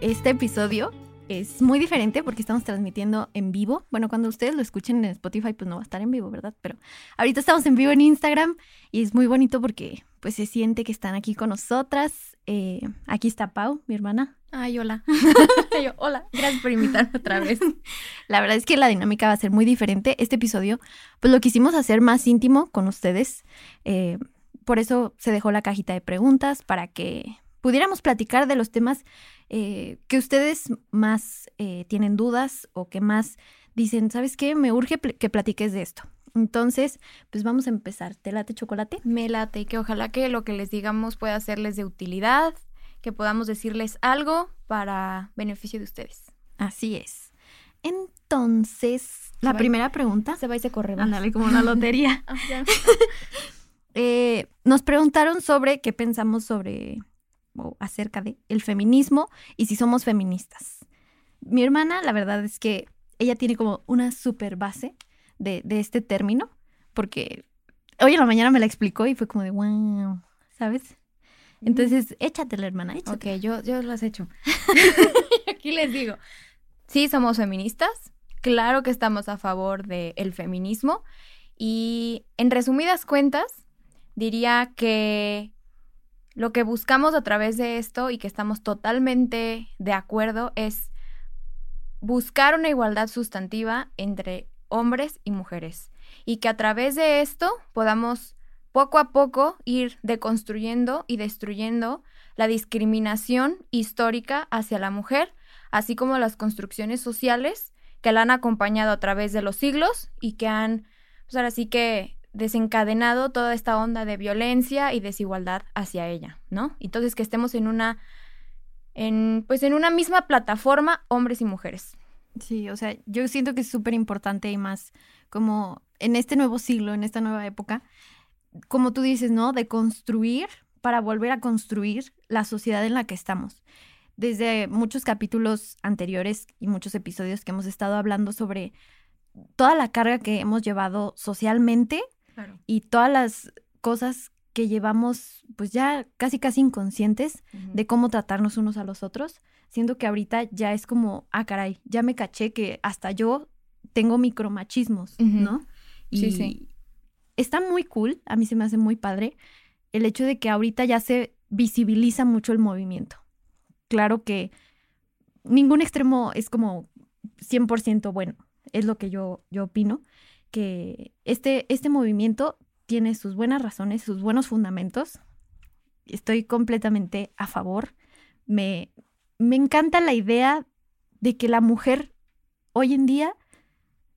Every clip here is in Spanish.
Este episodio es muy diferente porque estamos transmitiendo en vivo. Bueno, cuando ustedes lo escuchen en Spotify, pues no va a estar en vivo, ¿verdad? Pero ahorita estamos en vivo en Instagram y es muy bonito porque pues se siente que están aquí con nosotras. Eh, aquí está Pau, mi hermana. Ay, hola. hola, gracias por invitarme otra vez. La verdad es que la dinámica va a ser muy diferente. Este episodio, pues lo quisimos hacer más íntimo con ustedes. Eh, por eso se dejó la cajita de preguntas para que pudiéramos platicar de los temas eh, que ustedes más eh, tienen dudas o que más dicen, ¿sabes qué? Me urge que platiques de esto. Entonces, pues vamos a empezar. ¿Te late chocolate? Me late que ojalá que lo que les digamos pueda serles de utilidad, que podamos decirles algo para beneficio de ustedes. Así es. Entonces, la primera pregunta. Se va y se corre. Ándale, como una lotería. Ah, eh, nos preguntaron sobre qué pensamos sobre o acerca de el feminismo y si somos feministas. Mi hermana, la verdad es que ella tiene como una super base de, este término, porque hoy en la mañana me la explicó y fue como de wow, ¿sabes? Entonces, échatela, hermana, échatela. Ok, yo, yo las hecho. Aquí les digo, sí somos feministas, claro que estamos a favor del feminismo y en resumidas cuentas, diría que lo que buscamos a través de esto y que estamos totalmente de acuerdo es buscar una igualdad sustantiva entre hombres y mujeres y que a través de esto podamos poco a poco ir deconstruyendo y destruyendo la discriminación histórica hacia la mujer, así como las construcciones sociales que la han acompañado a través de los siglos y que han, pues ahora sí que desencadenado toda esta onda de violencia y desigualdad hacia ella, ¿no? Entonces que estemos en una, en, pues en una misma plataforma, hombres y mujeres. Sí, o sea, yo siento que es súper importante y más como en este nuevo siglo, en esta nueva época, como tú dices, ¿no? De construir para volver a construir la sociedad en la que estamos. Desde muchos capítulos anteriores y muchos episodios que hemos estado hablando sobre toda la carga que hemos llevado socialmente y todas las cosas que llevamos pues ya casi casi inconscientes de cómo tratarnos unos a los otros, siendo que ahorita ya es como, ah, caray, ya me caché que hasta yo tengo micromachismos, ¿no? Y sí, sí. Está muy cool, a mí se me hace muy padre el hecho de que ahorita ya se visibiliza mucho el movimiento. Claro que ningún extremo es como 100% bueno, es lo que yo, yo opino, que este, este movimiento tiene sus buenas razones, sus buenos fundamentos. Estoy completamente a favor. Me, me encanta la idea de que la mujer hoy en día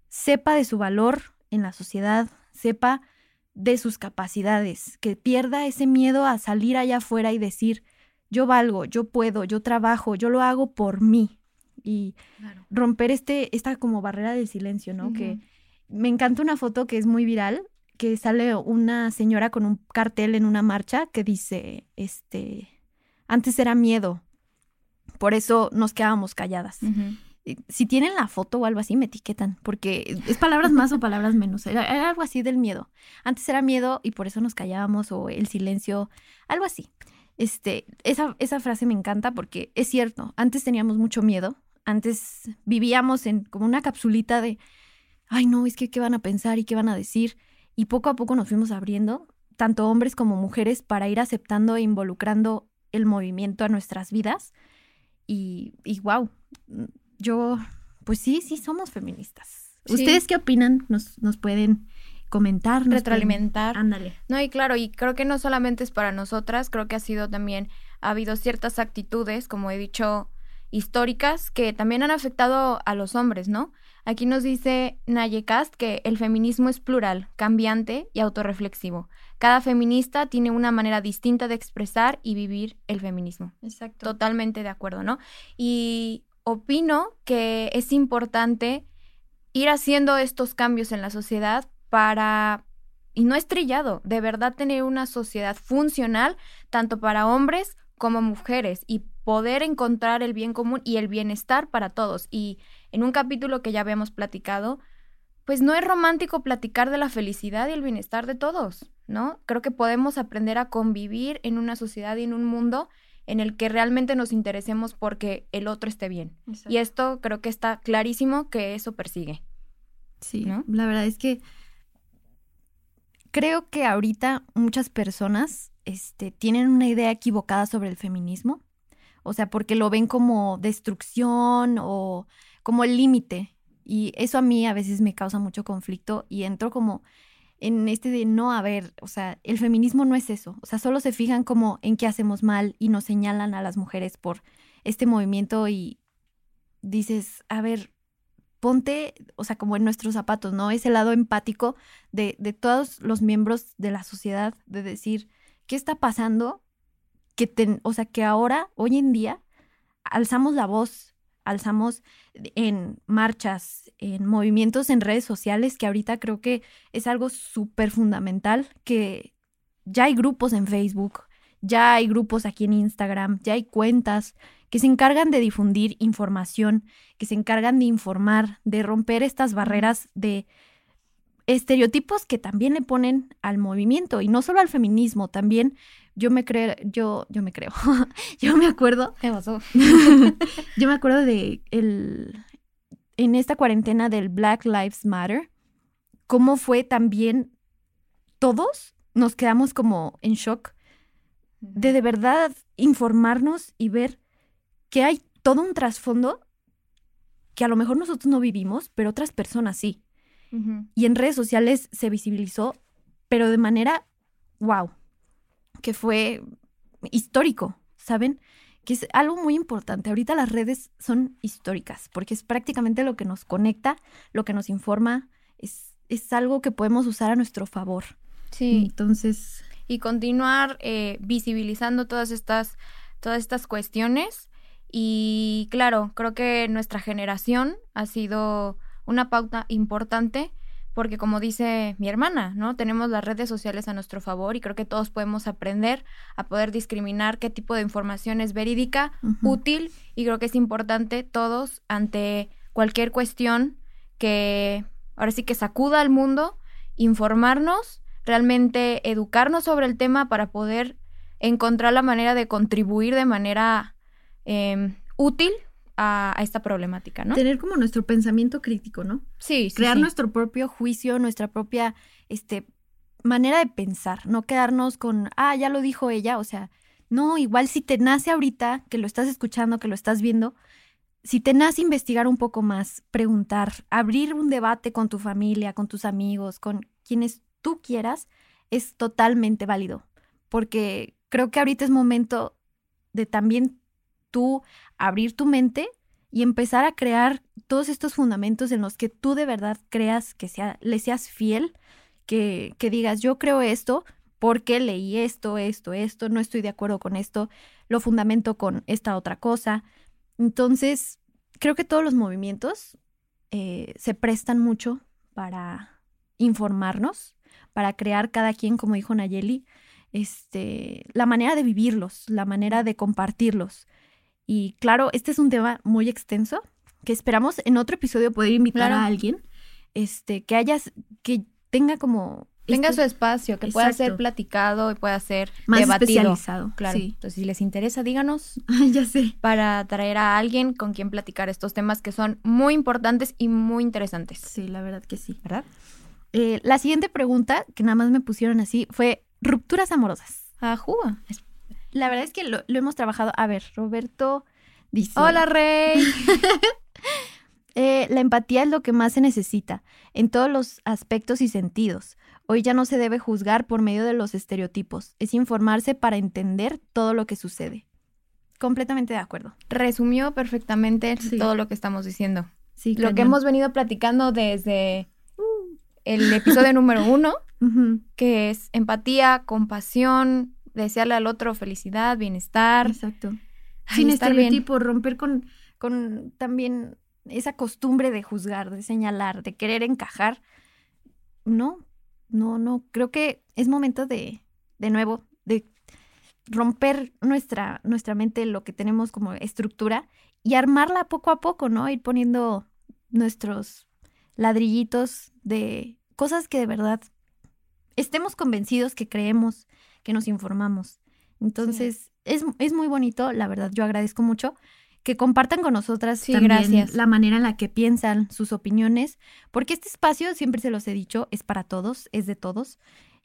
sepa de su valor en la sociedad, sepa de sus capacidades, que pierda ese miedo a salir allá afuera y decir, yo valgo, yo puedo, yo trabajo, yo lo hago por mí. Y romper este, esta como barrera del silencio, ¿no? Que me encanta una foto que es muy viral, que sale una señora con un cartel en una marcha que dice, este, antes era miedo, por eso nos quedábamos calladas. Si tienen la foto o algo así, me etiquetan, porque es palabras más o palabras menos. Era, algo así del miedo. Antes era miedo y por eso nos callábamos, o el silencio, algo así. Este, esa, esa frase me encanta porque es cierto, antes teníamos mucho miedo, antes vivíamos en como una capsulita de ay no, es que qué van a pensar y qué van a decir. Y poco a poco nos fuimos abriendo, tanto hombres como mujeres, para ir aceptando e involucrando el movimiento a nuestras vidas. Y, y wow, yo, pues sí, sí somos feministas. ¿Ustedes qué opinan? Nos, nos pueden comentar, retroalimentar. Ándale. No, y claro, y creo que no solamente es para nosotras, creo que ha sido también, ha habido ciertas actitudes, como he dicho, históricas, que también han afectado a los hombres, ¿no? Aquí nos dice Nayecast que el feminismo es plural, cambiante y autorreflexivo. Cada feminista tiene una manera distinta de expresar y vivir el feminismo. Exacto. Totalmente de acuerdo, ¿no? Y opino que es importante ir haciendo estos cambios en la sociedad para, y no es trillado, de verdad tener una sociedad funcional tanto para hombres como mujeres y poder encontrar el bien común y el bienestar para todos. Y en un capítulo que ya habíamos platicado, pues no es romántico platicar de la felicidad y el bienestar de todos, ¿no? Creo que podemos aprender a convivir en una sociedad y en un mundo en el que realmente nos interesemos porque el otro esté bien. Y esto creo que está clarísimo que eso persigue. Sí, la verdad es que creo que ahorita muchas personas este, tienen una idea equivocada sobre el feminismo. O sea, porque lo ven como destrucción o como el límite. Y eso a mí a veces me causa mucho conflicto y entro como en este de no haber, o sea, el feminismo no es eso. O sea, solo se fijan como en qué hacemos mal y nos señalan a las mujeres por este movimiento y dices, a ver, ponte, o sea, como en nuestros zapatos, ¿no? Ese lado empático de, de todos los miembros de la sociedad, de decir, ¿qué está pasando? Que o sea, que ahora, hoy en día, alzamos la voz alzamos en marchas, en movimientos en redes sociales, que ahorita creo que es algo súper fundamental, que ya hay grupos en Facebook, ya hay grupos aquí en Instagram, ya hay cuentas que se encargan de difundir información, que se encargan de informar, de romper estas barreras de estereotipos que también le ponen al movimiento y no solo al feminismo, también yo me creo, yo, yo me creo, yo me acuerdo. ¿Qué pasó? yo me acuerdo de el, en esta cuarentena del Black Lives Matter, cómo fue también todos nos quedamos como en shock de de verdad informarnos y ver que hay todo un trasfondo que a lo mejor nosotros no vivimos, pero otras personas sí. Y en redes sociales se visibilizó, pero de manera, wow, que fue histórico, ¿saben? Que es algo muy importante. Ahorita las redes son históricas, porque es prácticamente lo que nos conecta, lo que nos informa, es, es algo que podemos usar a nuestro favor. Sí. Entonces. Y continuar eh, visibilizando todas estas, todas estas cuestiones. Y claro, creo que nuestra generación ha sido una pauta importante porque como dice mi hermana, ¿no? Tenemos las redes sociales a nuestro favor y creo que todos podemos aprender a poder discriminar qué tipo de información es verídica, útil y creo que es importante todos ante cualquier cuestión que ahora sí que sacuda al mundo, informarnos, realmente educarnos sobre el tema para poder encontrar la manera de contribuir de manera em, útil a, esta problemática, ¿no? Tener como nuestro pensamiento crítico, ¿no? Sí, sí. Crear nuestro propio juicio, nuestra propia este, manera de pensar, no quedarnos con, ah, ya lo dijo ella, o sea, no, igual si te nace ahorita, que lo estás escuchando, que lo estás viendo, si te nace investigar un poco más, preguntar, abrir un debate con tu familia, con tus amigos, con quienes tú quieras, es totalmente válido, porque creo que ahorita es momento de también tú abrir tu mente y empezar a crear todos estos fundamentos en los que tú de verdad creas que sea, le seas fiel, que, que digas, yo creo esto porque leí esto, esto, esto, no estoy de acuerdo con esto, lo fundamento con esta otra cosa. Entonces, creo que todos los movimientos eh, se prestan mucho para informarnos, para crear cada quien, como dijo Nayeli, este, la manera de vivirlos, la manera de compartirlos. Y claro, este es un tema muy extenso que esperamos en otro episodio poder invitar a alguien este que hayas que tenga como tenga este su espacio, que pueda ser platicado y pueda ser más debatido. especializado. Claro. Entonces, si les interesa, díganos. ya sé. Para traer a alguien con quien platicar estos temas que son muy importantes y muy interesantes. Sí, la verdad que sí. ¿Verdad? Eh, la siguiente pregunta, que nada más me pusieron así, fue rupturas amorosas. Ajúa. La verdad es que lo, hemos trabajado. A ver, Roberto dice. Hola, Rey. Eh, la empatía es lo que más se necesita, en todos los aspectos y sentidos. Hoy ya no se debe juzgar por medio de los estereotipos, es informarse para entender todo lo que sucede. Completamente de acuerdo. Resumió perfectamente todo lo que estamos diciendo. Sí, lo que hemos venido platicando desde el episodio número uno, que es empatía, compasión, desearle al otro felicidad, bienestar. Exacto. Ay, Sin estar bien. estereotipo, romper con, con también esa costumbre de juzgar, de señalar, de querer encajar. No, no, no. Creo que es momento de, de nuevo, de romper nuestra, nuestra mente, lo que tenemos como estructura, y armarla poco a poco, ¿no? Ir poniendo nuestros ladrillitos de cosas que de verdad estemos convencidos que creemos, que nos informamos. Entonces, es, es muy bonito, la verdad, yo agradezco mucho que compartan con nosotras Sí, también gracias. la manera en la que piensan, sus opiniones, porque este espacio, siempre se los he dicho, es para todos, es de todos,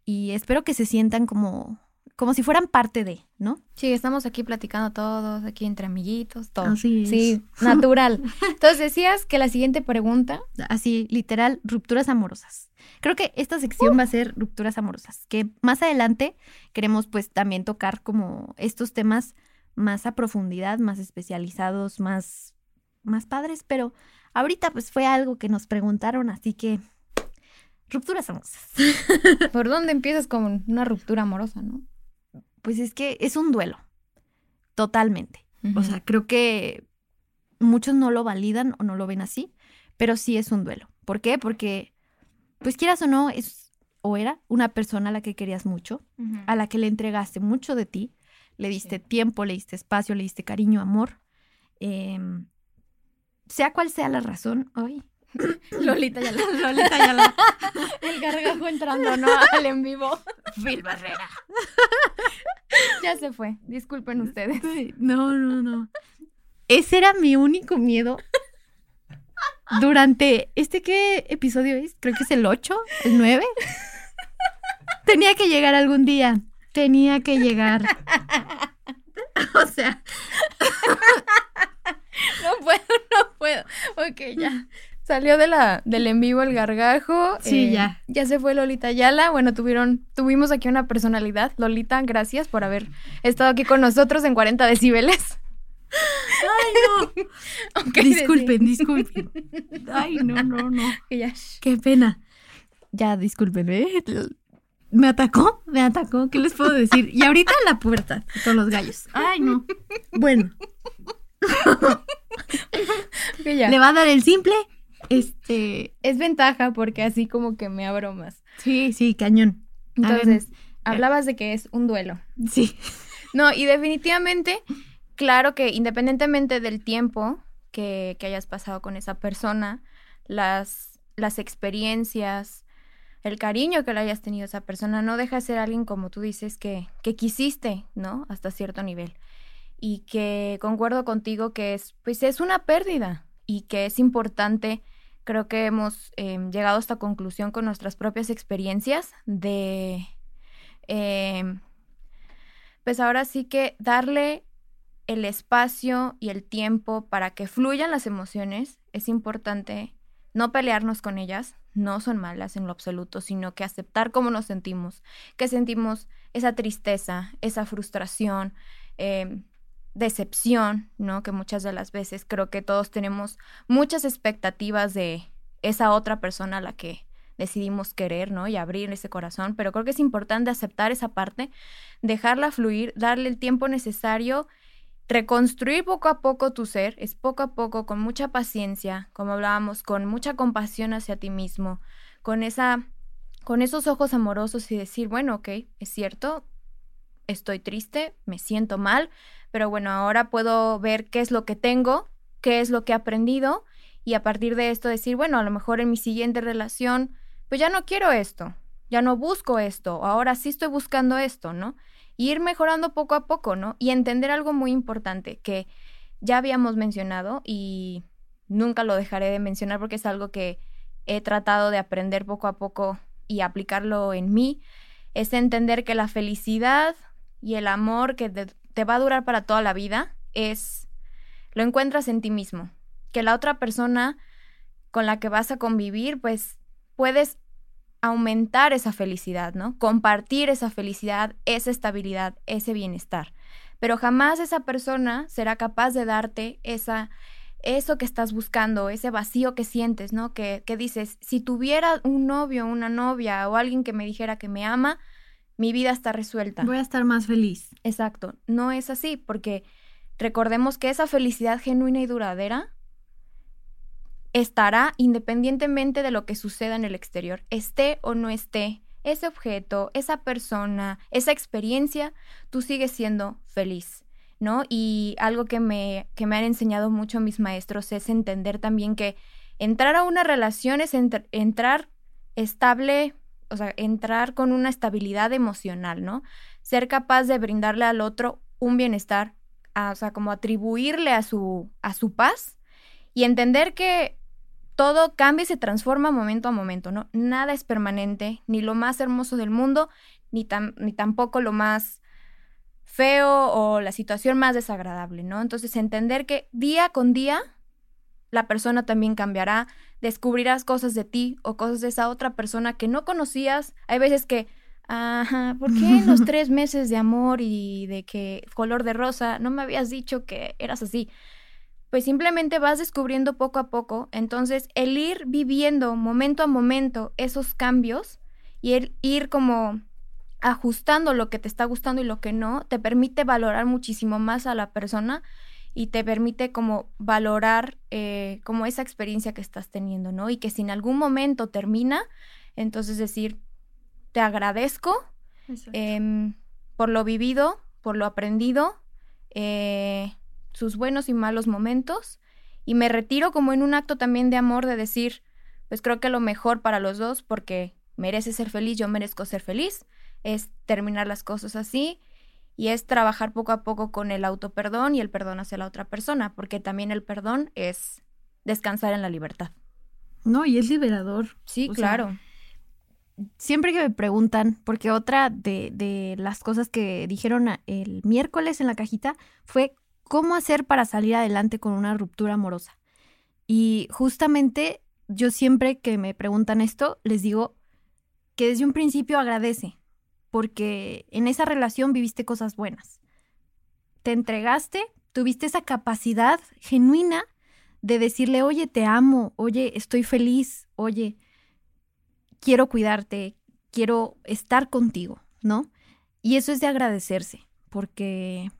y espero que se sientan como, como si fueran parte de, ¿no? Sí, estamos aquí platicando todos, aquí entre amiguitos, todo. Así es. Sí, natural. Entonces decías que la siguiente pregunta, Así, literal, rupturas amorosas. Creo que esta sección va a ser rupturas amorosas, que más adelante queremos pues también tocar como estos temas más a profundidad, más especializados, más, más padres, pero ahorita pues fue algo que nos preguntaron, así que rupturas amorosas. ¿por dónde empiezas con una ruptura amorosa, no? Pues es que es un duelo, totalmente. O sea, creo que muchos no lo validan o no lo ven así, pero sí es un duelo. ¿Por qué? Porque, pues quieras o no, es o era una persona a la que querías mucho, a la que le entregaste mucho de ti, le diste Sí. tiempo, le diste espacio, le diste cariño, amor. Em, sea cual sea la razón, ay, Lolita ya la... Lolita ya la... El gargajo entrando, ¿no? Al en vivo. Phil Barrera. Ya se fue. Disculpen ustedes. No, no, no. Ese era mi único miedo. Durante este qué episodio es? Creo que es el 8, el 9. Tenía que llegar algún día. Tenía que llegar. O sea, No puedo, no puedo. Ok, ya. Salió de la, del en vivo el gargajo. eh, Sí, ya. Ya se fue Lolita Yala. Bueno, tuvieron, tuvimos aquí una personalidad. Lolita, gracias por haber estado aquí con nosotros en 40 decibeles. ay no. Disculpen, disculpen. Ay, no, no, no. Qué pena. Ya, disculpen, ¿eh? Me atacó, me atacó. ¿Qué les puedo decir? Y ahorita en la puerta, con los gallos. Ay, no. Bueno. ya. Le va a dar el simple. Este. Es ventaja porque así como que me abro más. Sí, sí, cañón. Entonces, hablabas de que es un duelo. Sí. No, y definitivamente, claro que independientemente del tiempo que, que hayas pasado con esa persona, las, las experiencias, el cariño que le hayas tenido a esa persona, no deja de ser alguien, como tú dices, que, que quisiste, ¿no? Hasta cierto nivel. Y que concuerdo contigo que es, pues es una pérdida y que es importante, creo que hemos eh, llegado a esta conclusión con nuestras propias experiencias de... em, pues ahora sí que darle el espacio y el tiempo para que fluyan las emociones es importante. No pelearnos con ellas, no son malas en lo absoluto, sino que aceptar cómo nos sentimos, que sentimos esa tristeza, esa frustración, eh, decepción, ¿no? Que muchas de las veces creo que todos tenemos muchas expectativas de esa otra persona a la que decidimos querer, ¿no? Y abrir ese corazón, pero creo que es importante aceptar esa parte, dejarla fluir, darle el tiempo necesario, reconstruir poco a poco tu ser, es poco a poco, con mucha paciencia, como hablábamos, con mucha compasión hacia ti mismo, con esa, con esos ojos amorosos y decir, bueno, ok, es cierto, estoy triste, me siento mal, pero bueno, ahora puedo ver qué es lo que tengo, qué es lo que he aprendido y a partir de esto decir, bueno, a lo mejor en mi siguiente relación, pues ya no quiero esto, ya no busco esto, ahora sí estoy buscando esto, ¿no? Y ir mejorando poco a poco, ¿no? Y entender algo muy importante que ya habíamos mencionado y nunca lo dejaré de mencionar porque es algo que he tratado de aprender poco a poco y aplicarlo en mí, es entender que la felicidad y el amor que te, va a durar para toda la vida es, lo encuentras en ti mismo, que la otra persona con la que vas a convivir, pues puedes aumentar esa felicidad, ¿no? Compartir esa felicidad, esa estabilidad, ese bienestar. Pero jamás esa persona será capaz de darte esa, eso que estás buscando, ese vacío que sientes, ¿no? Que, que dices, si tuviera un novio, una novia o alguien que me dijera que me ama, mi vida está resuelta. Voy a estar más feliz. Exacto, no es así, porque recordemos que esa felicidad genuina y duradera estará independientemente de lo que suceda en el exterior, esté o no esté ese objeto, esa persona, esa experiencia, tú sigues siendo feliz. ¿no? Y algo que me, que me han enseñado mucho mis maestros es entender también que entrar a una relación es entrar estable, o sea, entrar con una estabilidad emocional, ¿no? Ser capaz de brindarle al otro un bienestar, o sea, como atribuirle a su, a su paz y entender que todo cambia y se transforma momento a momento, ¿no? Nada es permanente, ni lo más hermoso del mundo, ni, ni tampoco lo más feo o la situación más desagradable, ¿no? Entonces, entender que día con día la persona también cambiará, descubrirás cosas de ti o cosas de esa otra persona que no conocías. Hay veces que, ajá, ¿por qué en los tres meses de amor y de que color de rosa no me habías dicho que eras así? Pues simplemente vas descubriendo poco a poco. Entonces, el ir viviendo momento a momento esos cambios y el ir como ajustando lo que te está gustando y lo que no, te permite valorar muchísimo más a la persona y te permite como valorar eh, como esa experiencia que estás teniendo, ¿no? Y que si en algún momento termina, entonces decir, te agradezco em, por lo vivido, por lo aprendido, eh, sus buenos y malos momentos, y me retiro como en un acto también de amor de decir, pues creo que lo mejor para los dos, porque merece ser feliz, yo merezco ser feliz, es terminar las cosas así y es trabajar poco a poco con el auto perdón y el perdón hacia la otra persona, porque también el perdón es descansar en la libertad. No, y es liberador. Sí, claro. siempre que me preguntan, porque otra de, de las cosas que dijeron el miércoles en la cajita fue cómo hacer para salir adelante con una ruptura amorosa. Y justamente yo siempre que me preguntan esto, les digo que desde un principio agradece, porque en esa relación viviste cosas buenas. Te entregaste, tuviste esa capacidad genuina de decirle, oye, te amo, oye, estoy feliz, oye, quiero cuidarte, quiero estar contigo, ¿no? Y eso es de agradecerse, porque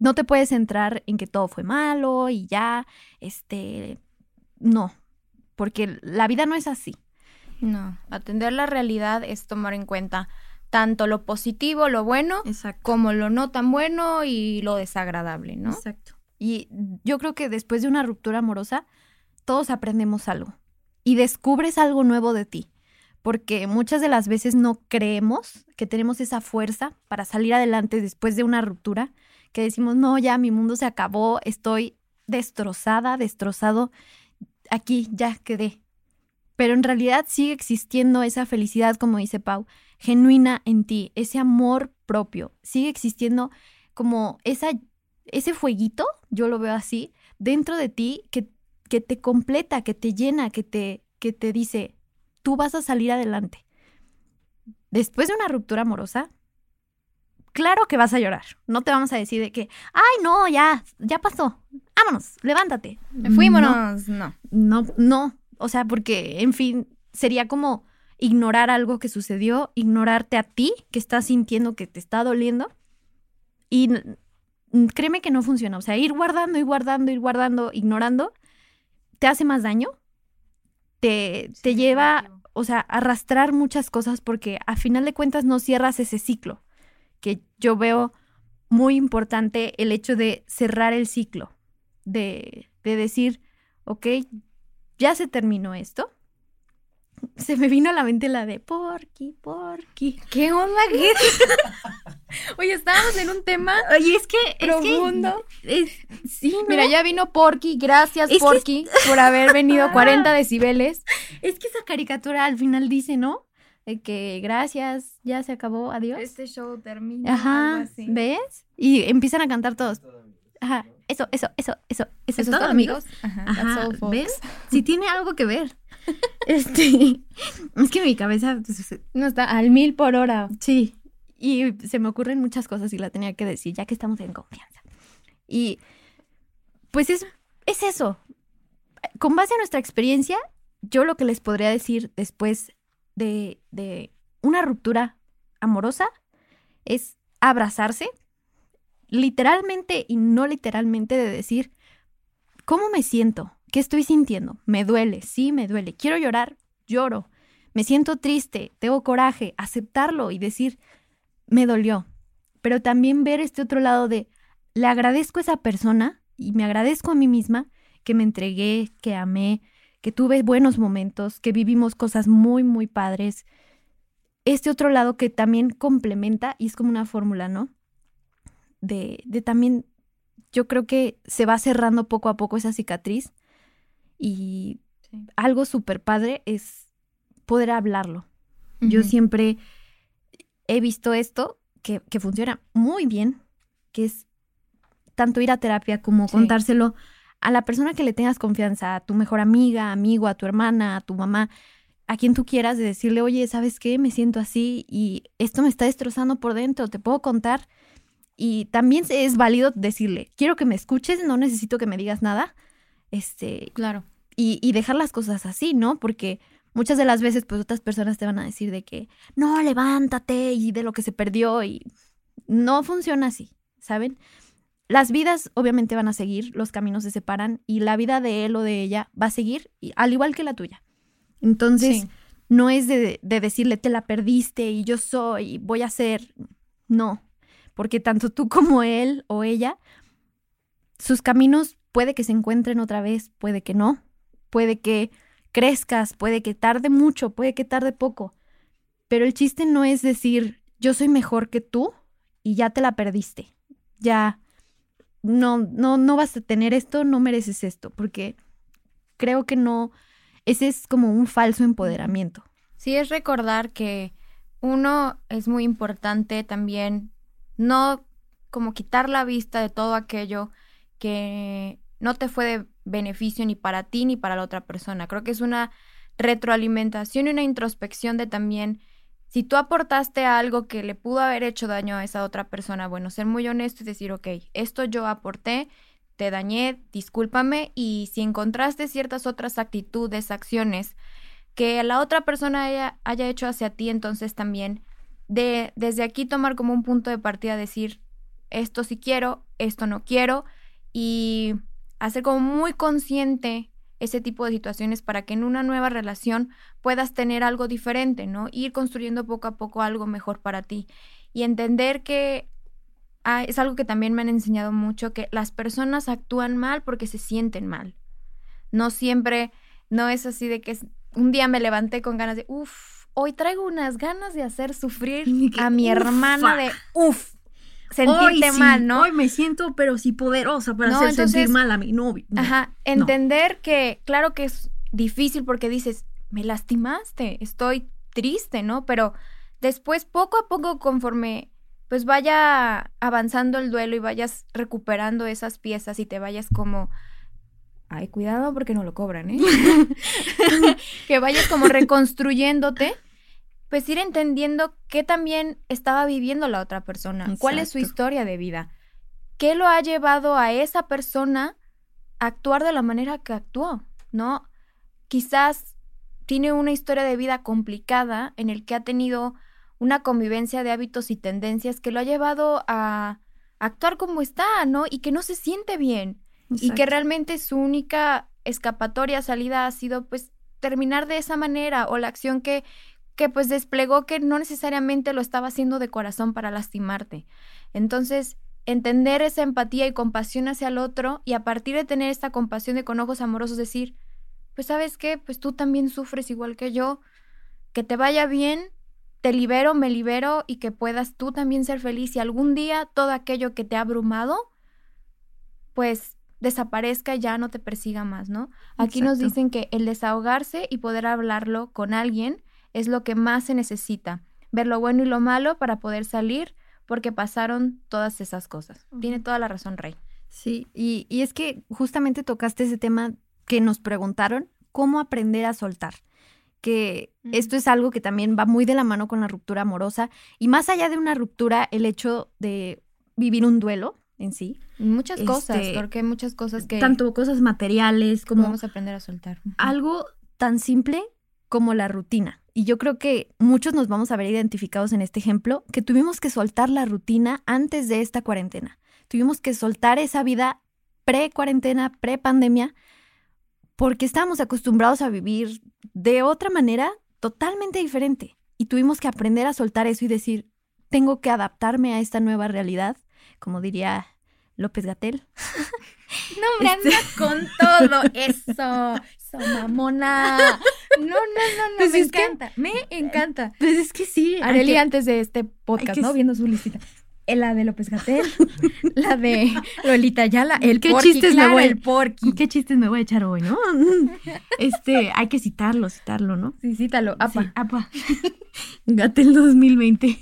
no te puedes centrar en que todo fue malo y ya, este, no, porque la vida no es así. No, atender la realidad es tomar en cuenta tanto lo positivo, lo bueno, como lo no tan bueno y lo desagradable, ¿no? Exacto. Y yo creo que después de una ruptura amorosa, todos aprendemos algo y descubres algo nuevo de ti, porque muchas de las veces no creemos que tenemos esa fuerza para salir adelante después de una ruptura, que decimos, no, ya mi mundo se acabó, estoy destrozada, destrozado, aquí ya quedé. Pero en realidad sigue existiendo esa felicidad, como dice Pau, genuina en ti, ese amor propio. Sigue existiendo como esa, ese fueguito, yo lo veo así, dentro de ti que, que te completa, que te llena, que te, que te dice, tú vas a salir adelante. Después de una ruptura amorosa, claro que vas a llorar. No te vamos a decir de que, ay, no, ya, ya pasó. Vámonos, levántate. Fuímonos. No. No, no. O sea, porque, en fin, sería como ignorar algo que sucedió, ignorarte a ti que estás sintiendo que te está doliendo. Y créeme que no funciona. O sea, ir guardando, ir guardando, ir guardando, ignorando, te hace más daño. Te, te lleva, o sea, a arrastrar muchas cosas porque a final de cuentas no cierras ese ciclo. Que yo veo muy importante el hecho de cerrar el ciclo. De, de decir, ok, ya se terminó esto se me vino a la mente la de Porky, Porky. ¿Qué onda? Oye, estábamos en un tema Oye, es que profundo. sí, Mira, ya vino Porky. Gracias, Porky, por haber venido 40 decibeles. Es que esa caricatura al final dice, ¿no? De que gracias, ya se acabó, adiós. Este show termina. Ajá, ¿ves? Y empiezan a cantar todos. Ajá, eso, eso, eso, eso, eso, es todo, amigos. Ajá, ¿ves? Sí tiene algo que ver. Este, es que mi cabeza pues, no está al mil por hora. Sí, y se me ocurren muchas cosas y la tenía que decir, ya que estamos en confianza. Y pues es, es eso, con base a nuestra experiencia, yo lo que les podría decir después de, de una ruptura amorosa es abrazarse, literalmente y no literalmente de decir, ¿cómo me siento? ¿Qué estoy sintiendo? Me duele, sí, me duele. Quiero llorar, lloro. Me siento triste, tengo coraje, aceptarlo y decir, me dolió. Pero también ver este otro lado de, le agradezco a esa persona y me agradezco a mí misma que me entregué, que amé, que tuve buenos momentos, que vivimos cosas muy, muy padres. Este otro lado que también complementa y es como una fórmula, ¿no? De, de también, yo creo que se va cerrando poco a poco esa cicatriz y algo súper padre es poder hablarlo. Yo siempre he visto esto que, que, funciona muy bien, que es tanto ir a terapia como contárselo a la persona que le tengas confianza, a tu mejor amiga, amigo, a tu hermana, a tu mamá, a quien tú quieras, de decirle, oye, ¿sabes qué? Me siento así y esto me está destrozando por dentro, te puedo contar. Y también es válido decirle, quiero que me escuches, no necesito que me digas nada. Este, claro. Y, y dejar las cosas así, ¿no? Porque muchas de las veces, pues otras personas te van a decir de que, no, levántate y de lo que se perdió y no funciona así, ¿saben? Las vidas obviamente van a seguir, los caminos se separan y la vida de él o de ella va a seguir, al igual que la tuya. Entonces, no es de, de, decirle, te la perdiste y yo soy, voy a ser. No, porque tanto tú como él o ella, sus caminos puede que se encuentren otra vez, puede que no, puede que crezcas, puede que tarde mucho, puede que tarde poco. Pero el chiste no es decir, yo soy mejor que tú y ya te la perdiste. Ya no, no, no vas a tener esto, no mereces esto, porque creo que no, ese es como un falso empoderamiento. Sí, es recordar que uno es muy importante también no como quitar la vista de todo aquello que no te fue de beneficio ni para ti ni para la otra persona. Creo que es una retroalimentación y una introspección de también si tú aportaste algo que le pudo haber hecho daño a esa otra persona, bueno, ser muy honesto y decir, ok, esto yo aporté, te dañé, discúlpame, y si encontraste ciertas otras actitudes, acciones que la otra persona haya, haya hecho hacia ti, entonces también de, desde aquí tomar como un punto de partida, decir, esto sí quiero, esto no quiero, y hacer como muy consciente ese tipo de situaciones para que en una nueva relación puedas tener algo diferente, ¿no? Ir construyendo poco a poco algo mejor para ti y entender que ah, es algo que también me han enseñado mucho, que las personas actúan mal porque se sienten mal. No siempre, no es así de que un día me levanté con ganas de, uff, hoy traigo unas ganas de hacer sufrir a mi hermana de, uff, sentirte mal, ¿no? Hoy me siento, pero sí poderosa para hacer sentir mal a mi novio. ajá, entender que, claro que es difícil porque dices, me lastimaste, estoy triste, ¿no? Pero después, poco a poco, conforme pues vaya avanzando el duelo y vayas recuperando esas piezas y te vayas como... Ay, cuidado porque no lo cobran, ¿eh? que vayas como reconstruyéndote pues ir entendiendo qué también estaba viviendo la otra persona, cuál es su historia de vida, qué lo ha llevado a esa persona a actuar de la manera que actuó, ¿no? Quizás tiene una historia de vida complicada en el que ha tenido una convivencia de hábitos y tendencias que lo ha llevado a actuar como está, ¿no? Y que no se siente bien. Y que realmente su única escapatoria, salida ha sido pues terminar de esa manera o la acción que, que pues desplegó que no necesariamente lo estaba haciendo de corazón para lastimarte. Entonces, entender esa empatía y compasión hacia el otro y a partir de tener esta compasión de con ojos amorosos decir, pues sabes qué, pues tú también sufres igual que yo, que te vaya bien, te libero, me libero y que puedas tú también ser feliz y algún día todo aquello que te ha abrumado, pues desaparezca y ya no te persiga más, ¿no? Aquí nos dicen que el desahogarse y poder hablarlo con alguien es lo que más se necesita, ver lo bueno y lo malo para poder salir porque pasaron todas esas cosas. Tiene toda la razón, Rey. Sí, y, y es que justamente tocaste ese tema que nos preguntaron, cómo aprender a soltar que esto es algo que también va muy de la mano con la ruptura amorosa y más allá de una ruptura, el hecho de vivir un duelo, en sí. Muchas cosas, Este, porque hay muchas cosas que Tanto cosas materiales como vamos a aprender a soltar. Algo tan simple como la rutina. Y yo creo que muchos nos vamos a ver identificados en este ejemplo, que tuvimos que soltar la rutina antes de esta cuarentena. Tuvimos que soltar esa vida pre-cuarentena, pre-pandemia, porque estábamos acostumbrados a vivir de otra manera totalmente diferente. Y tuvimos que aprender a soltar eso y decir, tengo que adaptarme a esta nueva realidad, como diría López Gatel. No, hombre, anda con todo eso. So mamona. No, no, no, no. Pues me que- encanta. Me encanta. Pues es que sí. Areli antes de este podcast, ¿no? Viendo su listita. Eh, La de López Gatel, la de Lolita Yala, el ¿Qué porqui, chistes me voy- el porqui. ¿Qué chistes me voy a echar hoy, no? Este, hay que citarlo, citarlo, ¿no? Sí, cítalo, apa. Sí, apa. Gatel 2020.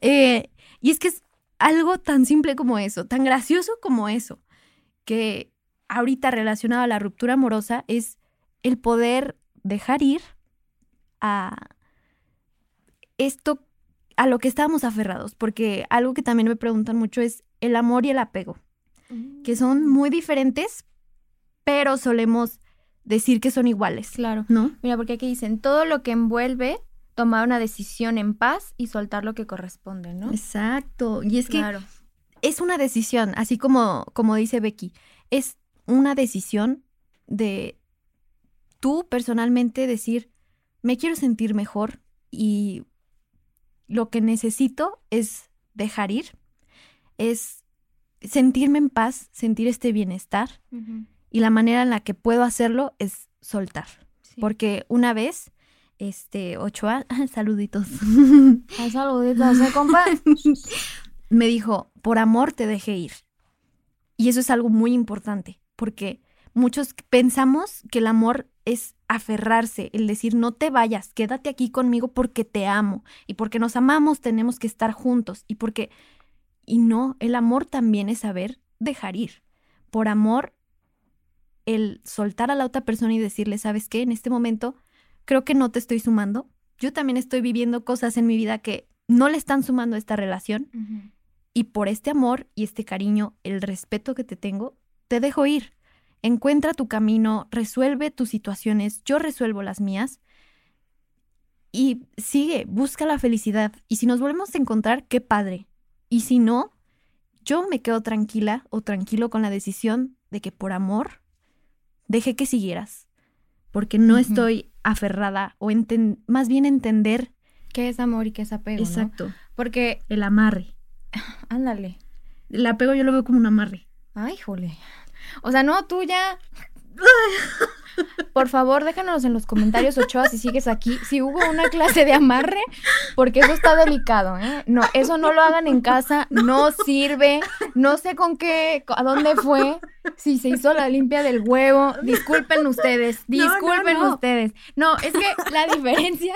Eh, y es que es algo tan simple como eso, tan gracioso como eso, que ahorita relacionado a la ruptura amorosa es el poder dejar ir a esto, a lo que estábamos aferrados, porque algo que también me preguntan mucho es el amor y el apego, que son muy diferentes, pero solemos decir que son iguales, Claro. ¿no? Mira, porque aquí dicen, todo lo que envuelve tomar una decisión en paz y soltar lo que corresponde, ¿no? Exacto. Y es que claro. es una decisión, así como, como dice Becky, es una decisión de tú personalmente decir, me quiero sentir mejor y lo que necesito es dejar ir, es sentirme en paz, sentir este bienestar y la manera en la que puedo hacerlo es soltar. Sí. Porque una vez, este, Ochoa, saluditos. Ay, saluditos, ¿eh, compa? me dijo, por amor te dejé ir. Y eso es algo muy importante, porque muchos pensamos que el amor es aferrarse, el decir, no te vayas, quédate aquí conmigo porque te amo. Y porque nos amamos tenemos que estar juntos. Y porque... Y no, el amor también es saber dejar ir. Por amor, el soltar a la otra persona y decirle, ¿sabes qué? En este momento creo que no te estoy sumando. Yo también estoy viviendo cosas en mi vida que no le están sumando a esta relación y por este amor y este cariño, el respeto que te tengo, te dejo ir. Encuentra tu camino, resuelve tus situaciones, yo resuelvo las mías y sigue, busca la felicidad. Y si nos volvemos a encontrar, qué padre. Y si no, yo me quedo tranquila o tranquilo con la decisión de que por amor dejé que siguieras. Porque no estoy aferrada o más bien entender. ¿Qué es amor y qué es apego, no? Porque, El amarre. ándale. El apego yo lo veo como un amarre. Ay, jole. O sea, no, tú ya. Por favor, déjanos en los comentarios, Ochoa, si sigues aquí, si hubo una clase de amarre, porque eso está delicado, ¿eh? No, eso no lo hagan en casa, no sirve, no sé con qué, a dónde fue, si se hizo la limpia del huevo, disculpen ustedes, No, no, disculpen no. ustedes. No, es que la diferencia,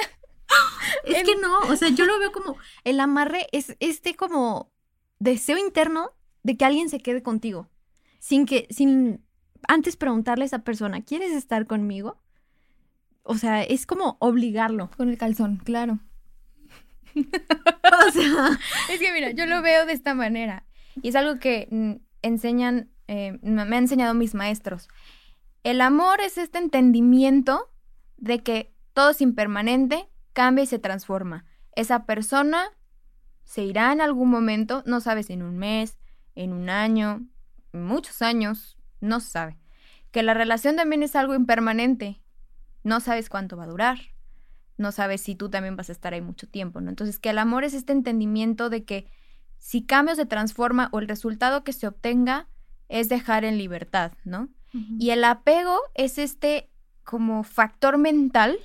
Es El- que no, o sea, yo lo veo como el amarre es este como deseo interno de que alguien se quede contigo, sin que, sin antes preguntarle a esa persona, ¿quieres estar conmigo? O sea, es como obligarlo. con el calzón, claro. O sea, Es que mira, yo lo veo de esta manera. Y es algo que mm, enseñan, eh, me han enseñado mis maestros. El amor es este entendimiento de que todo es impermanente, cambia y se transforma. Esa persona se irá en algún momento, no sabes en un mes, en un año, muchos años, no se sabe. Que la relación también es algo impermanente. No sabes cuánto va a durar. No sabes si tú también vas a estar ahí mucho tiempo, ¿no? Entonces, que el amor es este entendimiento de que si cambio se transforma o el resultado que se obtenga es dejar en libertad, ¿no? Y el apego es este como factor mental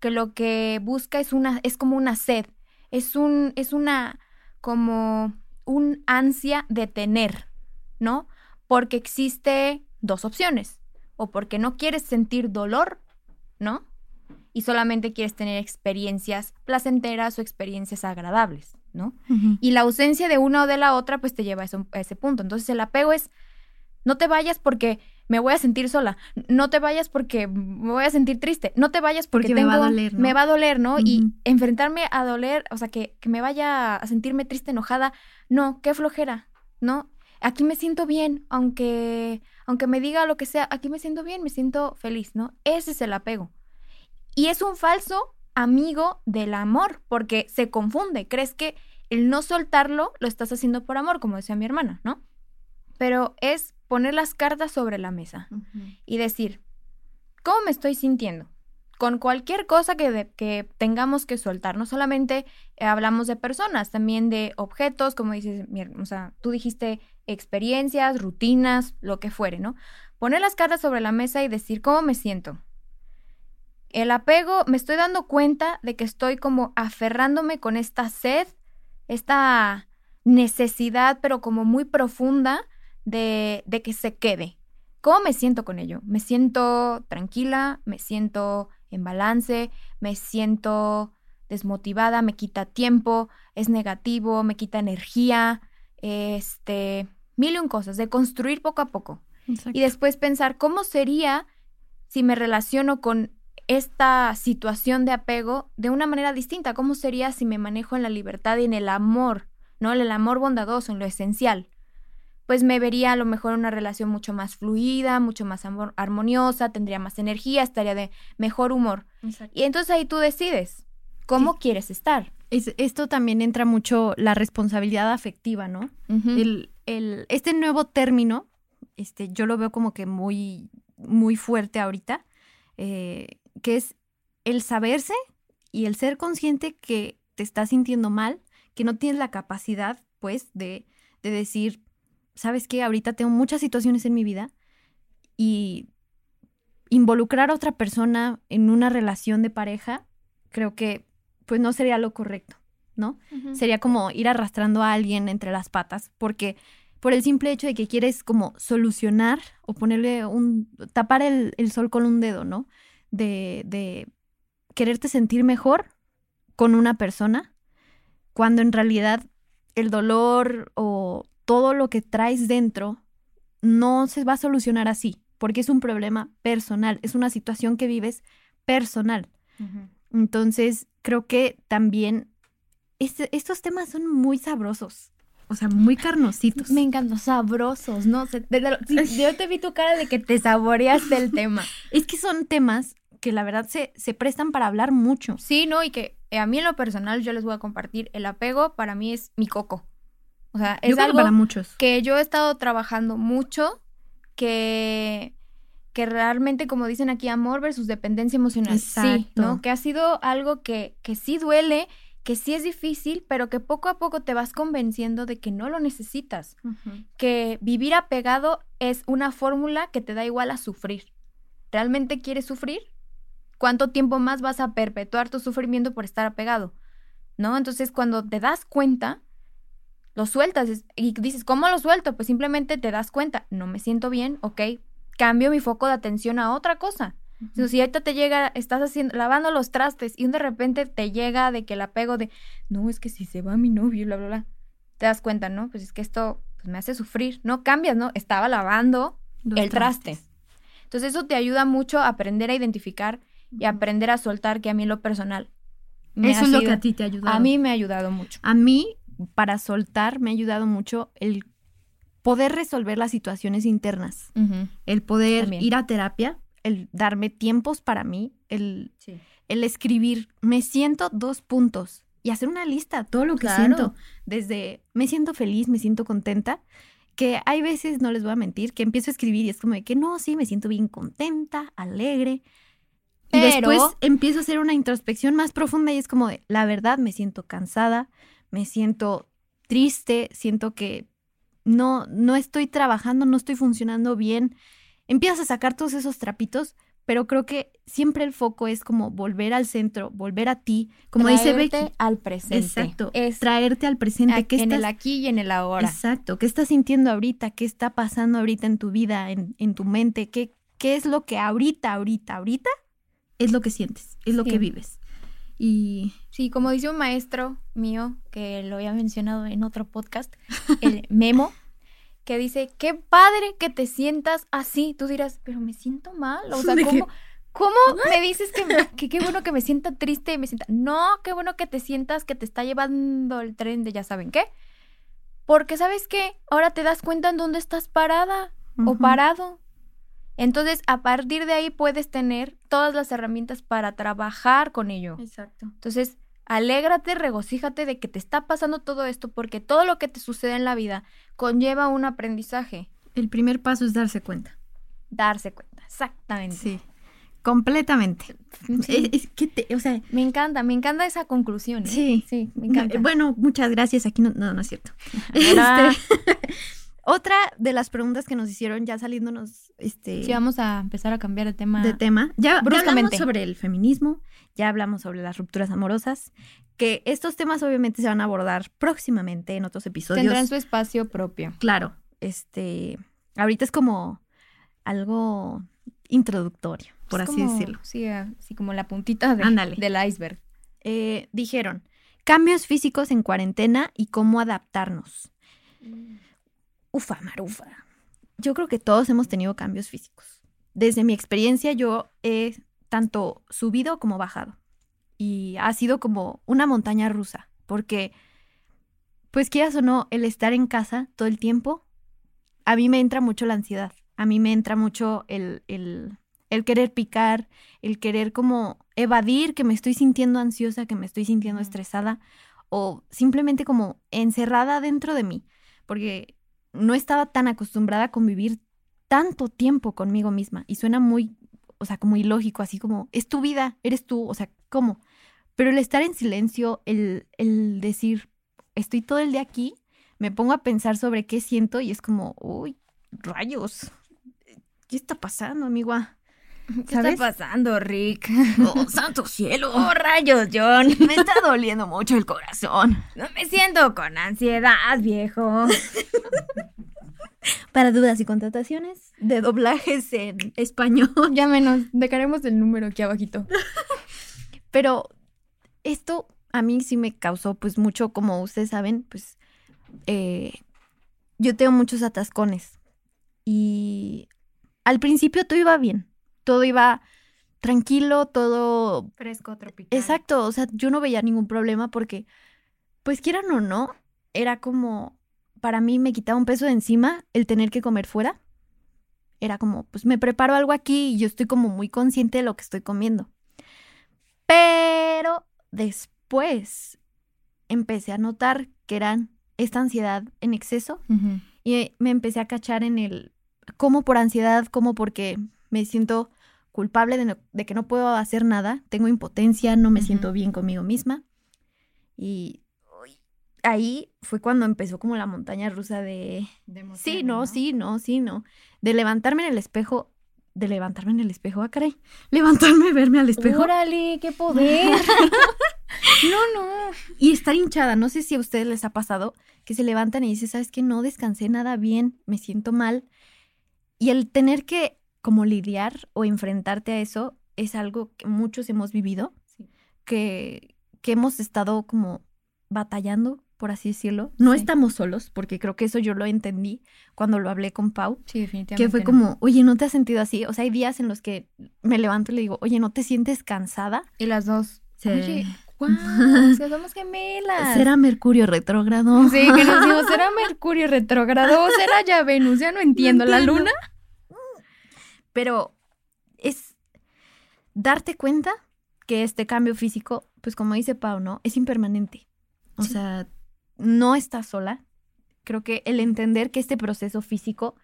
que lo que busca es una es como una sed, es un es una como un ansia de tener, ¿no? Porque existe dos opciones, o porque no quieres sentir dolor, ¿no? Y solamente quieres tener experiencias placenteras o experiencias agradables, ¿no? Y la ausencia de una o de la otra, pues te lleva a, eso- a ese punto. Entonces el apego es, no te vayas porque me voy a sentir sola, no te vayas porque me voy a sentir triste, no te vayas porque, Porque me va a doler, ¿no? me va a doler, ¿no? Y enfrentarme a doler, o sea, que, que me vaya a sentirme triste, enojada, no, qué flojera, ¿no? Aquí me siento bien, aunque, aunque me diga lo que sea, aquí me siento bien, me siento feliz, ¿no? Ese es el apego. Y es un falso amigo del amor, porque se confunde. Crees que el no soltarlo lo estás haciendo por amor, como decía mi hermana, ¿no? Pero es poner las cartas sobre la mesa y decir, ¿cómo me estoy sintiendo? Con cualquier cosa que, que tengamos que soltar, no solamente eh, hablamos de personas, también de objetos, como dices, o sea, tú dijiste experiencias, rutinas, lo que fuere, ¿no? Poner las cartas sobre la mesa y decir, ¿cómo me siento? El apego, me estoy dando cuenta de que estoy como aferrándome con esta sed, esta necesidad, pero como muy profunda de, de que se quede. ¿Cómo me siento con ello? Me siento tranquila, me siento en balance, me siento desmotivada, me quita tiempo, es negativo, me quita energía, este, mil y un cosas, de construir poco a poco. Y después pensar cómo sería si me relaciono con esta situación de apego de una manera distinta. ¿Cómo sería si me manejo en la libertad y en el amor, ¿no? En el amor bondadoso, en lo esencial. Pues me vería a lo mejor una relación mucho más fluida, mucho más armoniosa, tendría más energía, estaría de mejor humor. Y entonces ahí tú decides cómo quieres estar. esto también entra mucho la responsabilidad afectiva, ¿no? el, el, este nuevo término, este, yo lo veo como que muy, muy fuerte ahorita. Eh, que es el saberse y el ser consciente que te estás sintiendo mal, que no tienes la capacidad, pues, de, de decir, ¿sabes qué? Ahorita tengo muchas situaciones en mi vida y involucrar a otra persona en una relación de pareja, creo que, pues, no sería lo correcto, ¿no? Sería como ir arrastrando a alguien entre las patas, porque por el simple hecho de que quieres como solucionar o ponerle un, tapar el, el sol con un dedo, ¿no? de, quererte sentir mejor con una persona, cuando en realidad el dolor o todo lo que traes dentro no se va a solucionar así, porque es un problema personal, es una situación que vives personal. Entonces, creo que también este, estos temas son muy sabrosos. O sea, muy carnositos. Me encantan, sabrosos, ¿no? yo te vi tu cara de que te saboreaste el tema. Es que son temas que la verdad se, se prestan para hablar mucho. Sí, ¿no? Y que eh, a mí en lo personal yo les voy a compartir, el apego para mí es mi coco. O sea, es algo para muchos. que yo he estado trabajando mucho, que, que realmente, como dicen aquí, amor versus dependencia emocional. Sí, ¿no? Que ha sido algo que, que sí duele, que sí es difícil, pero que poco a poco te vas convenciendo de que no lo necesitas. Que vivir apegado es una fórmula que te da igual a sufrir. ¿Realmente quieres sufrir? ¿Cuánto tiempo más vas a perpetuar tu sufrimiento por estar apegado? ¿No? Entonces, cuando te das cuenta, lo sueltas y dices, ¿cómo lo suelto? Pues simplemente te das cuenta, no me siento bien, ok, cambio mi foco de atención a otra cosa. Entonces, si ahorita te llega, estás haciendo, lavando los trastes y de repente te llega de que el apego de, no, es que si se va mi novio, bla, bla, bla, te das cuenta, ¿no? Pues es que esto pues, me hace sufrir, no cambias, ¿no? Estaba lavando el traste. Entonces, eso te ayuda mucho a aprender a identificar y aprender a soltar, que a mí lo personal. Eso es lo que a ti te ha ayudado. A mí me ha ayudado mucho. A mí, para soltar, me ha ayudado mucho el poder resolver las situaciones internas, el poder ir a terapia, el darme tiempos para mí, el, el escribir, me siento dos puntos y hacer una lista, todo lo que siento, desde me siento feliz, me siento contenta, que hay veces, no les voy a mentir, que empiezo a escribir y es como de que no, sí, me siento bien contenta, alegre, y después empiezo a hacer una introspección más profunda y es como de, la verdad, me siento cansada, me siento triste, siento que no, no estoy trabajando, no estoy funcionando bien. Empiezas a sacar todos esos trapitos, pero creo que siempre el foco es como volver al centro, volver a ti, como dice Becky. al presente. Exacto. Es traerte al presente. ¿Qué en el aquí y en el ahora. Exacto. ¿Qué estás sintiendo ahorita? ¿Qué está pasando ahorita en tu vida, en, en tu mente? ¿Qué, ¿Qué es lo que ahorita, ahorita, ahorita es lo que sientes, es lo que vives. Y sí, como dice un maestro mío, que lo había mencionado en otro podcast, el Memo, que dice, qué padre que te sientas así. Tú dirás, pero me siento mal. O sea, ¿cómo, ¿cómo me dices que, qué bueno que me sienta triste y me sienta... No, qué bueno que te sientas que te está llevando el tren de ya saben qué. Porque sabes qué, ahora te das cuenta en dónde estás parada o parado. Entonces, a partir de ahí puedes tener todas las herramientas para trabajar con ello. Exacto. Entonces, alégrate, regocíjate de que te está pasando todo esto porque todo lo que te sucede en la vida conlleva un aprendizaje. El primer paso es darse cuenta. Darse cuenta, exactamente. Sí. Completamente. Sí. Es, es que te, o sea, Me encanta, me encanta esa conclusión. ¿eh? Sí. sí, me encanta. Bueno, muchas gracias. Aquí no, no, no es cierto. Este, otra de las preguntas que nos hicieron ya saliéndonos este, Sí, vamos a empezar a cambiar de tema. de tema. Ya, ya hablamos sobre el feminismo, ya hablamos sobre las rupturas amorosas, que estos temas obviamente se van a abordar próximamente en otros episodios. Tendrán su espacio propio. Claro, este, ahorita es como algo introductorio, por Es así como- decirlo. Sí, así como la puntita de- del iceberg. Eh, dijeron, cambios físicos en cuarentena y cómo adaptarnos. Ufa, marufa. Yo creo que todos hemos tenido cambios físicos. Desde mi experiencia, yo he tanto subido como bajado. Y ha sido como una montaña rusa, porque, pues quieras o no, el estar en casa todo el tiempo, a mí me entra mucho la ansiedad. A mí me entra mucho el, el, el querer picar, el querer como evadir que me estoy sintiendo ansiosa, que me estoy sintiendo estresada, o simplemente como encerrada dentro de mí, porque no estaba tan acostumbrada a convivir tanto tiempo conmigo misma y suena muy, o sea, como ilógico, así como, es tu vida, eres tú, o sea, ¿cómo? Pero el estar en silencio, el, el decir, estoy todo el día aquí, me pongo a pensar sobre qué siento y es como, uy, rayos, ¿qué está pasando, amigua? ¿Qué ¿Sabes? está pasando, Rick? Oh, santo cielo. ¡Oh, rayos, John! Me está doliendo mucho el corazón. No me siento con ansiedad, viejo. Para dudas y contrataciones de doblajes en español. Llámenos, dejaremos el número aquí abajito. Pero esto a mí sí me causó pues mucho, como ustedes saben, pues eh, yo tengo muchos atascones. Y al principio todo iba bien. Todo iba tranquilo, todo Fresco, tropical. Exacto, o sea, yo no veía ningún problema porque, pues quieran o no, era como, para mí me quitaba un peso de encima el tener que comer fuera. Era como, pues me preparo algo aquí y yo estoy como muy consciente de lo que estoy comiendo. Pero después empecé a notar que eran esta ansiedad en exceso y me empecé a cachar en el, como por ansiedad, como porque me siento culpable de, no- de que no puedo hacer nada, tengo impotencia, no me siento bien conmigo misma. Y ahí fue cuando empezó como la montaña rusa de, sí, no, sí, no, sí, no. De levantarme en el espejo, de levantarme en el espejo, ah, caray, levantarme, verme al espejo ¡Órale, qué poder! no, no. y estar hinchada. No sé si a ustedes les ha pasado que se levantan y dicen, ¿sabes qué? No descansé nada bien, me siento mal. Y el tener que como lidiar o enfrentarte a eso es algo que muchos hemos vivido, Sí. que, que hemos estado como batallando, por así decirlo. No Sí. estamos solos, porque creo que eso yo lo entendí cuando lo hablé con Pau, Sí, definitivamente. que fue como, oye, ¿no te has sentido así? O sea, hay días en los que me levanto y le digo, oye, ¿no te sientes cansada? Y las dos. Sí. Oye, guau, es que somos gemelas. ¿Será Mercurio retrógrado? Sí, que nos digo, ¿será Mercurio retrógrado o será ya Venus? Ya no entiendo. ¿La entiendo. luna? Pero es darte cuenta que este cambio físico, pues como dice Pau, ¿no? Es impermanente. O Sí. sea, no estás sola. Creo que el entender que este proceso físico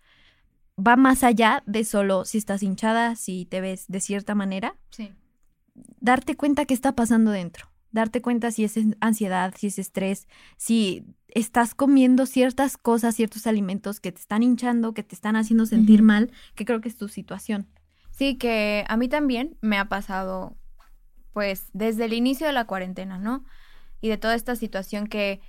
va más allá de solo si estás hinchada, si te ves de cierta manera, Sí. darte cuenta qué está pasando dentro. Darte cuenta si es ansiedad, si es estrés, si estás comiendo ciertas cosas, ciertos alimentos que te están hinchando, que te están haciendo sentir mal, que creo que es tu situación. Sí, que a mí también me ha pasado, pues, desde el inicio de la cuarentena, ¿no? Y de toda esta situación que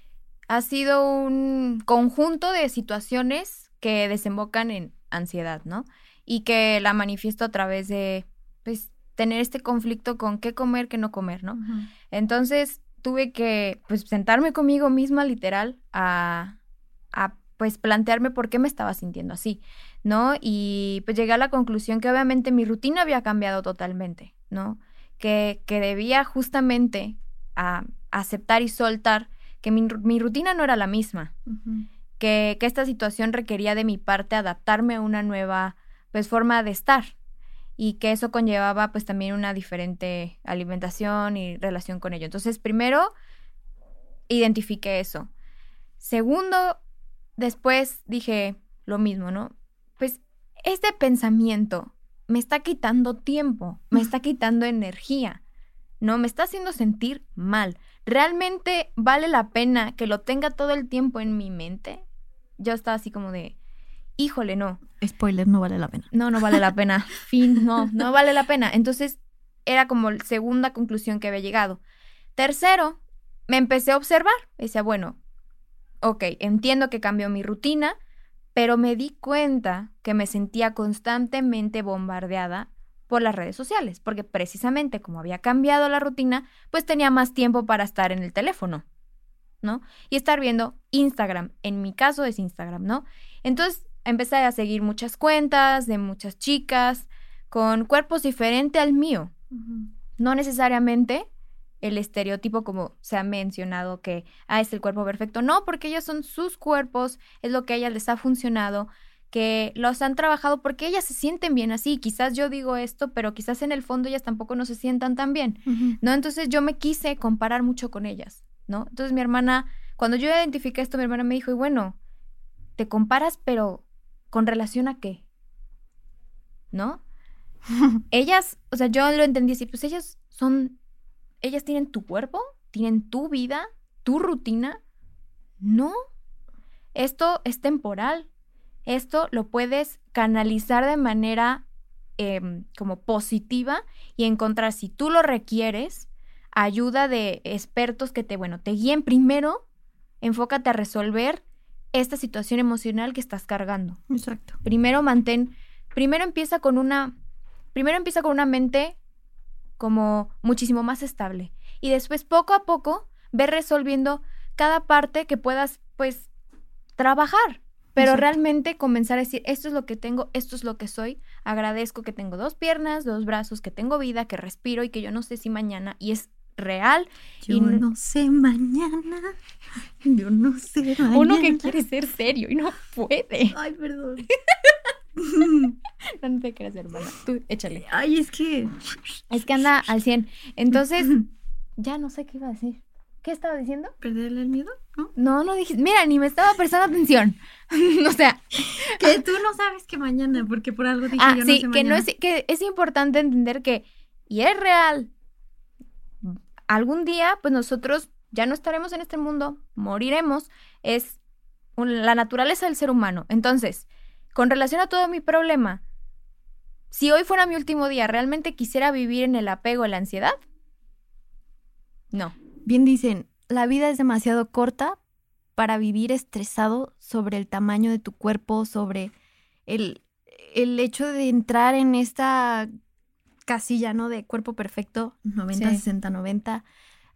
ha sido un conjunto de situaciones que desembocan en ansiedad, ¿no? Y que la manifiesto a través de, pues, tener este conflicto con qué comer, qué no comer, ¿no? Entonces tuve que, pues, sentarme conmigo misma, literal, a, a, pues, plantearme por qué me estaba sintiendo así, ¿no? Y pues llegué a la conclusión que obviamente mi rutina había cambiado totalmente, ¿no? Que, que debía justamente a, aceptar y soltar que mi, mi rutina no era la misma. que, que esta situación requería de mi parte adaptarme a una nueva pues forma de estar y que eso conllevaba pues también una diferente alimentación y relación con ello. Entonces, primero, identifiqué eso. Segundo, después dije lo mismo, ¿no? Pues este pensamiento me está quitando tiempo, me está quitando energía, ¿no? Me está haciendo sentir mal. ¿Realmente vale la pena que lo tenga todo el tiempo en mi mente? Yo estaba así como de, híjole, no. Spoiler, no vale la pena. No, no vale la pena. fin, no, no vale la pena. Entonces, era como la segunda conclusión que había llegado. Tercero, me empecé a observar. Decía, bueno, ok, entiendo que cambió mi rutina, pero me di cuenta que me sentía constantemente bombardeada por las redes sociales, porque precisamente como había cambiado la rutina, pues tenía más tiempo para estar en el teléfono, ¿no? Y estar viendo Instagram, en mi caso es Instagram, ¿no? Entonces empecé a seguir muchas cuentas de muchas chicas con cuerpos diferentes al mío. No necesariamente el estereotipo como se ha mencionado que, ah, es el cuerpo perfecto. No, porque ellas son sus cuerpos, es lo que a ellas les ha funcionado, que los han trabajado porque ellas se sienten bien así. Quizás yo digo esto, pero quizás en el fondo ellas tampoco no se sientan tan bien, ¿no? Entonces yo me quise comparar mucho con ellas, ¿no? Entonces mi hermana, cuando yo identifiqué esto, mi hermana me dijo, y bueno, te comparas, pero ¿con relación a qué? ¿No? ellas, o sea, yo lo entendí así, pues ellas son ellas tienen tu cuerpo, tienen tu vida, tu rutina. No, esto es temporal. Esto lo puedes canalizar de manera em, como positiva y encontrar, si tú lo requieres, ayuda de expertos que te, bueno, te guíen primero, enfócate a resolver esta situación emocional que estás cargando. Exacto. Primero mantén, primero empieza con una, primero empieza con una mente como muchísimo más estable. Y después, poco a poco, ver resolviendo cada parte que puedas, pues, trabajar. Pero realmente comenzar a decir, esto es lo que tengo, esto es lo que soy. Agradezco que tengo dos piernas, dos brazos, que tengo vida, que respiro y que yo no sé si mañana, y es real. Yo y no sé mañana. Yo no sé mañana. Uno que quiere ser serio y no puede. Ay, perdón. no, te creas, hermana. Tú échale. Ay, es que. Es que anda al 100. Entonces, ya no sé qué iba a decir. ¿Qué estaba diciendo? ¿Perderle el miedo? No, no, no dije. Mira, ni me estaba prestando atención. o sea. Que tú no sabes que mañana, porque por algo dije ah, yo sí, no sé que no es, que es importante entender que, y es real, algún día, pues nosotros ya no estaremos en este mundo, moriremos, es la naturaleza del ser humano. Entonces, con relación a todo mi problema, si hoy fuera mi último día, ¿realmente quisiera vivir en el apego, en la ansiedad? No. Bien dicen, la vida es demasiado corta para vivir estresado sobre el tamaño de tu cuerpo, sobre el, el hecho de entrar en esta casilla, ¿no? De cuerpo perfecto, 90, 60, 90,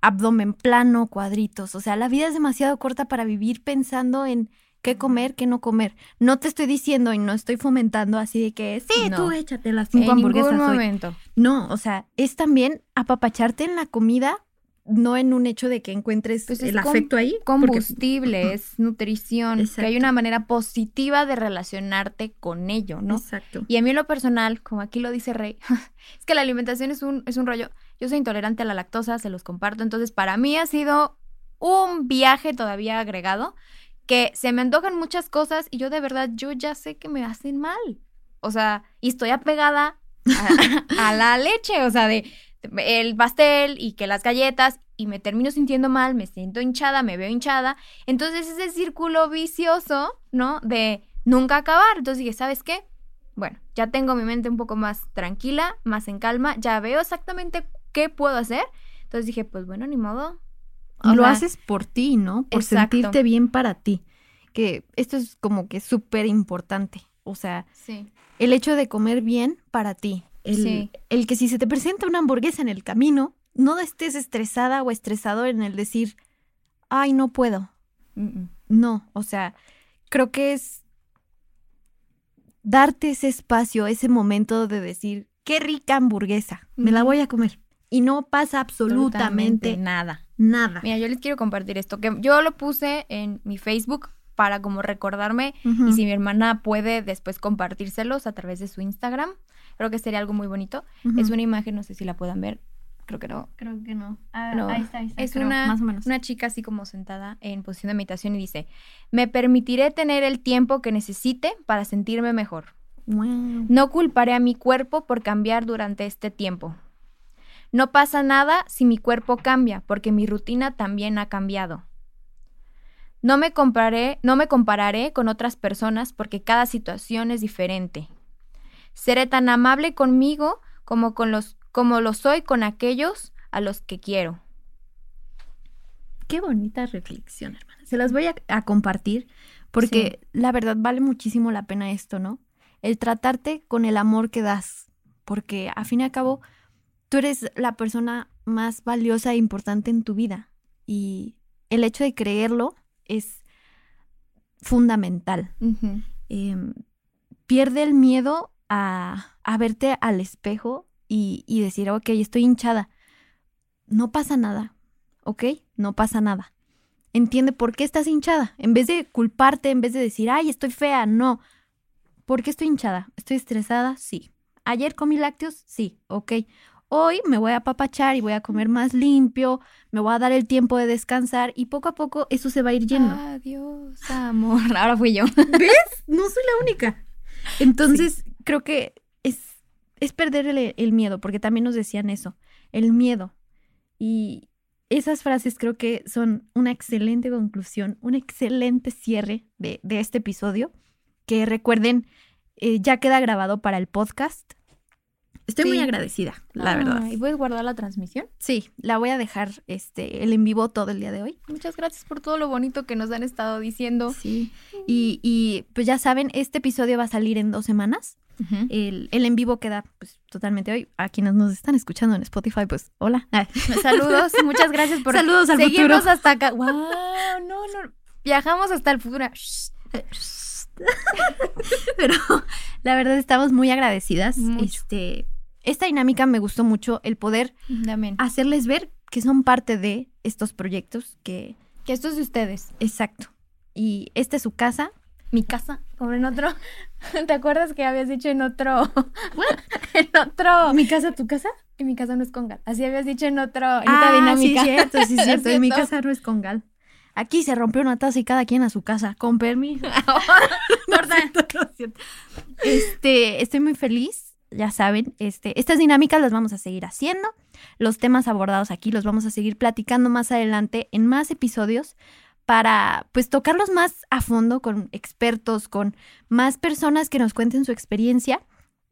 abdomen plano, cuadritos. O sea, la vida es demasiado corta para vivir pensando en qué comer, qué no comer. No te estoy diciendo y no estoy fomentando así de que sí, tú échate las cinco en hamburguesas. Ningún momento. No, o sea, es también apapacharte en la comida, no en un hecho de que encuentres pues el afecto ahí. Combustible, es nutrición, que hay una manera positiva de relacionarte con ello, ¿no? Exacto. Y a mí en lo personal, como aquí lo dice Rey, es que la alimentación es un, es un rollo. Yo soy intolerante a la lactosa, se los comparto, entonces para mí ha sido un viaje todavía agregado que se me antojan muchas cosas y yo de verdad, yo ya sé que me hacen mal. O sea, y estoy apegada a, la leche, o sea, de el pastel y que las galletas y me termino sintiendo mal, me siento hinchada, me veo hinchada. Entonces ese círculo vicioso, ¿no? De nunca acabar. Entonces dije, ¿sabes qué? Bueno, ya tengo mi mente un poco más tranquila, más en calma, ya veo exactamente qué puedo hacer. Entonces dije, pues bueno, ni modo, lo haces por ti, ¿no? Por sentirte bien para ti. Que esto es como que súper importante. O sea, el hecho de comer bien para ti. El, el que si se te presenta una hamburguesa en el camino, no estés estresada o estresado en el decir, ay, no puedo. No, o sea, creo que es darte ese espacio, ese momento de decir, qué rica hamburguesa, me la voy a comer. Y no pasa absolutamente, nada. Nada. Mira, yo les quiero compartir esto, que yo lo puse en mi Facebook para como recordarme y si mi hermana puede después compartírselos a través de su Instagram, creo que sería algo muy bonito. Es una imagen, no sé si la puedan ver, creo que no. Creo que no. Ah, No, ahí está, ahí está. Es creo, una, más o menos. una chica así como sentada en posición de meditación y dice, me permitiré tener el tiempo que necesite para sentirme mejor. Wow. No culparé a mi cuerpo por cambiar durante este tiempo. No pasa nada si mi cuerpo cambia, porque mi rutina también ha cambiado. No me compararé, no me compararé con otras personas porque cada situación es diferente. Seré tan amable conmigo como con los como lo soy con aquellos a los que quiero. Qué bonita reflexión, hermana. Se las voy a, a compartir porque la verdad vale muchísimo la pena esto, ¿no? El tratarte con el amor que das, porque a fin y al cabo tú eres la persona más valiosa e importante en tu vida y el hecho de creerlo es fundamental. Em, pierde el miedo a, a verte al espejo y, y decir, ok, estoy hinchada. No pasa nada, ¿ok? No pasa nada. Entiende por qué estás hinchada. En vez de culparte, en vez de decir, ay, estoy fea, no. ¿Por qué estoy hinchada? ¿Estoy estresada? Sí. ¿Ayer comí lácteos? Sí, ok. Hoy me voy a apapachar y voy a comer más limpio, me voy a dar el tiempo de descansar y poco a poco eso se va a ir yendo. Adiós, amor. Ahora fui yo. ¿Ves? No soy la única. Entonces, creo que es, es perder el, el miedo, porque también nos decían eso, el miedo. Y esas frases creo que son una excelente conclusión, un excelente cierre de, de este episodio, que recuerden, eh, ya queda grabado para el podcast. Estoy muy agradecida, la verdad. ¿Y puedes guardar la transmisión? Sí, la voy a dejar este, el en vivo todo el día de hoy. Muchas gracias por todo lo bonito que nos han estado diciendo. Sí. Y, y pues ya saben, este episodio va a salir en dos semanas. El, el en vivo queda pues totalmente hoy. A quienes nos están escuchando en Spotify, pues hola. Saludos, muchas gracias por Saludos al seguirnos futuro. hasta acá. ¡Wow! No, no. Viajamos hasta el futuro. Pero la verdad estamos muy agradecidas. Mucho. Este, esta dinámica me gustó mucho, el poder Amén. hacerles ver que son parte de estos proyectos, que Que esto es de ustedes. exacto. Y esta es su casa. Mi casa, como en otro. ¿Te acuerdas que habías dicho en otro? en otro. ¿Mi casa, tu casa? Que mi casa no es congal. Así habías dicho en otro. En Ah, otra dinámica. sí, cierto, sí, ¿Es cierto. En mi cierto? casa no es congal. Aquí se rompió una taza y cada quien a su casa. Con permiso. No cierto, no cierto. Este, estoy muy feliz, ya saben, este, estas dinámicas las vamos a seguir haciendo. Los temas abordados aquí los vamos a seguir platicando más adelante en más episodios para pues tocarlos más a fondo con expertos, con más personas que nos cuenten su experiencia.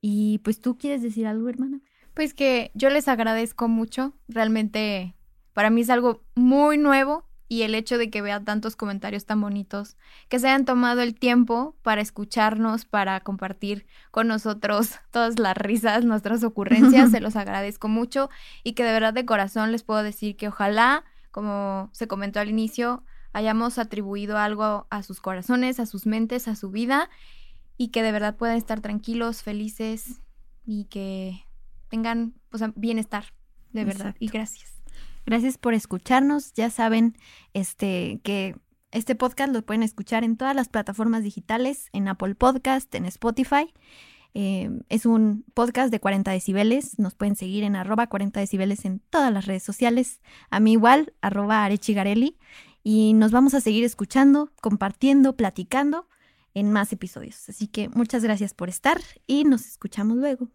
Y pues tú quieres decir algo, hermana. Pues que yo les agradezco mucho. Realmente para mí es algo muy nuevo y el hecho de que vea tantos comentarios tan bonitos, que se hayan tomado el tiempo para escucharnos, para compartir con nosotros todas las risas, nuestras ocurrencias, se los agradezco mucho y que de verdad de corazón les puedo decir que ojalá, como se comentó al inicio, hayamos atribuido algo a sus corazones, a sus mentes, a su vida y que de verdad puedan estar tranquilos, felices y que tengan o sea, bienestar, de verdad. Y gracias. Gracias por escucharnos. Ya saben este, que este podcast lo pueden escuchar en todas las plataformas digitales, en Apple Podcast, en Spotify. Eh, es un podcast de 40 decibeles. Nos pueden seguir en arroba 40 decibeles en todas las redes sociales. A mí igual, arroba arechigarelli. Y nos vamos a seguir escuchando, compartiendo, platicando en más episodios. Así que muchas gracias por estar y nos escuchamos luego.